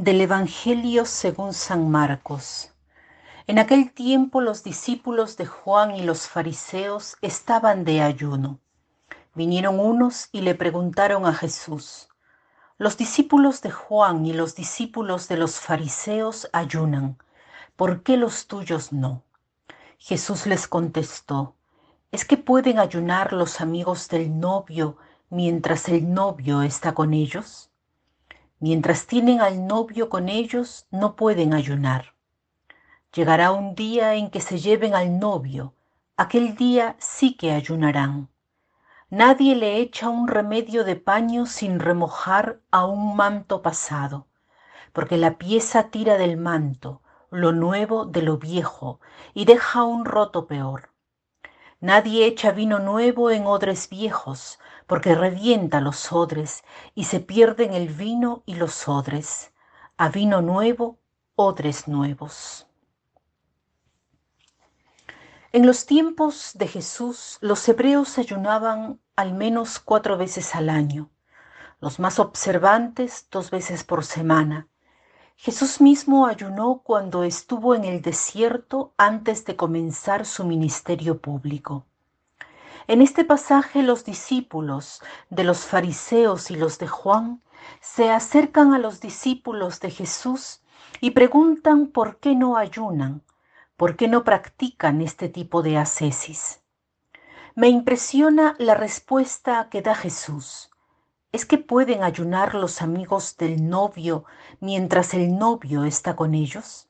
Del Evangelio según San Marcos. En aquel tiempo los discípulos de Juan y los fariseos estaban de ayuno. Vinieron unos y le preguntaron a Jesús, los discípulos de Juan y los discípulos de los fariseos ayunan, ¿por qué los tuyos no? Jesús les contestó, ¿es que pueden ayunar los amigos del novio mientras el novio está con ellos? Mientras tienen al novio con ellos, no pueden ayunar. Llegará un día en que se lleven al novio, aquel día sí que ayunarán. Nadie le echa un remedio de paño sin remojar a un manto pasado, porque la pieza tira del manto, lo nuevo de lo viejo, y deja un roto peor. Nadie echa vino nuevo en odres viejos, porque revienta los odres y se pierden el vino y los odres. A vino nuevo, odres nuevos. En los tiempos de Jesús, los hebreos ayunaban al menos cuatro veces al año, los más observantes dos veces por semana. Jesús mismo ayunó cuando estuvo en el desierto antes de comenzar su ministerio público. En este pasaje los discípulos de los fariseos y los de Juan se acercan a los discípulos de Jesús y preguntan por qué no ayunan, por qué no practican este tipo de ascesis. Me impresiona la respuesta que da Jesús. ¿Es que pueden ayunar los amigos del novio mientras el novio está con ellos?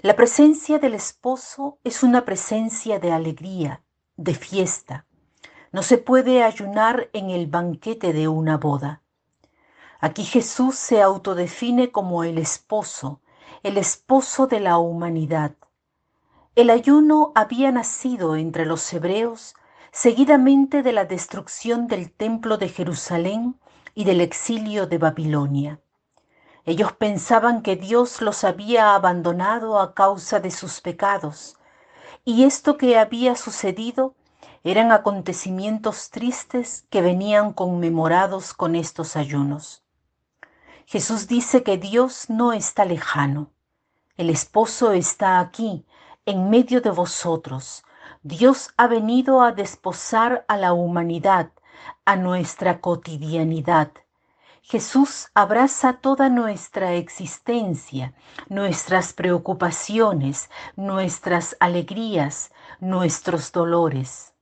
La presencia del esposo es una presencia de alegría, de fiesta. No se puede ayunar en el banquete de una boda. Aquí Jesús se autodefine como el esposo, el esposo de la humanidad. El ayuno había nacido entre los hebreos seguidamente de la destrucción del templo de Jerusalén y del exilio de Babilonia. Ellos pensaban que Dios los había abandonado a causa de sus pecados, y esto que había sucedido eran acontecimientos tristes que venían conmemorados con estos ayunos. Jesús dice que Dios no está lejano. El esposo está aquí, en medio de vosotros. Dios ha venido a desposar a la humanidad, a nuestra cotidianidad. Jesús abraza toda nuestra existencia, nuestras preocupaciones, nuestras alegrías, nuestros dolores.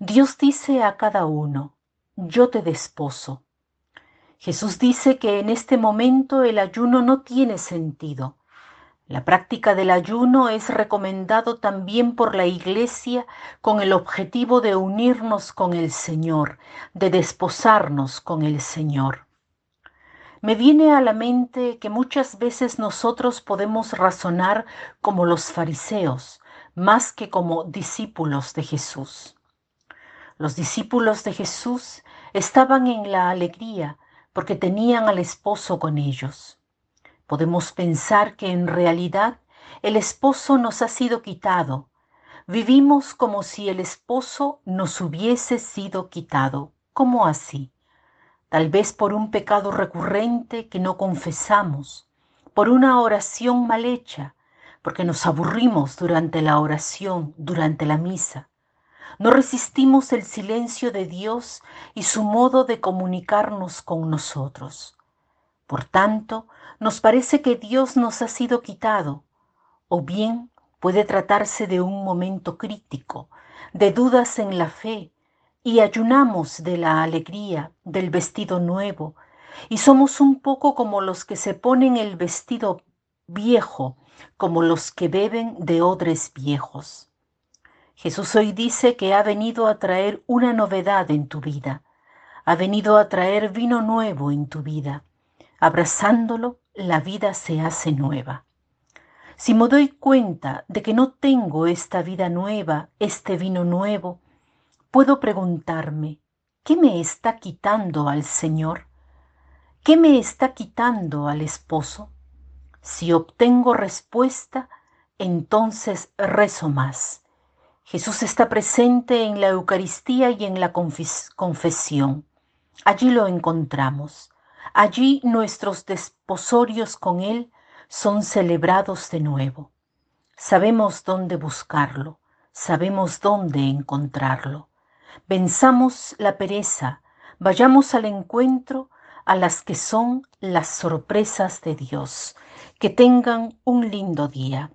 Dios dice a cada uno, yo te desposo. Jesús dice que en este momento el ayuno no tiene sentido, la práctica del ayuno es recomendado también por la Iglesia con el objetivo de unirnos con el Señor, de desposarnos con el Señor. Me viene a la mente que muchas veces nosotros podemos razonar como los fariseos, más que como discípulos de Jesús. Los discípulos de Jesús estaban en la alegría porque tenían al esposo con ellos. Podemos pensar que en realidad el esposo nos ha sido quitado. Vivimos como si el esposo nos hubiese sido quitado. ¿Cómo así? Tal vez por un pecado recurrente que no confesamos, por una oración mal hecha, porque nos aburrimos durante la oración, durante la misa. No resistimos el silencio de Dios y su modo de comunicarnos con nosotros. Por tanto, nos parece que Dios nos ha sido quitado, o bien puede tratarse de un momento crítico, de dudas en la fe, y ayunamos de la alegría, del vestido nuevo, y somos un poco como los que se ponen el vestido viejo, como los que beben de odres viejos. Jesús hoy dice que ha venido a traer una novedad en tu vida, ha venido a traer vino nuevo en tu vida. Abrazándolo, la vida se hace nueva. Si me doy cuenta de que no tengo esta vida nueva, este vino nuevo, puedo preguntarme, ¿qué me está quitando al Señor? ¿Qué me está quitando al esposo? Si obtengo respuesta, entonces rezo más. Jesús está presente en la Eucaristía y en la confesión. Allí lo encontramos. Allí nuestros desposorios con Él son celebrados de nuevo. Sabemos dónde buscarlo, sabemos dónde encontrarlo. Venzamos la pereza, vayamos al encuentro a las que son las sorpresas de Dios. Que tengan un lindo día.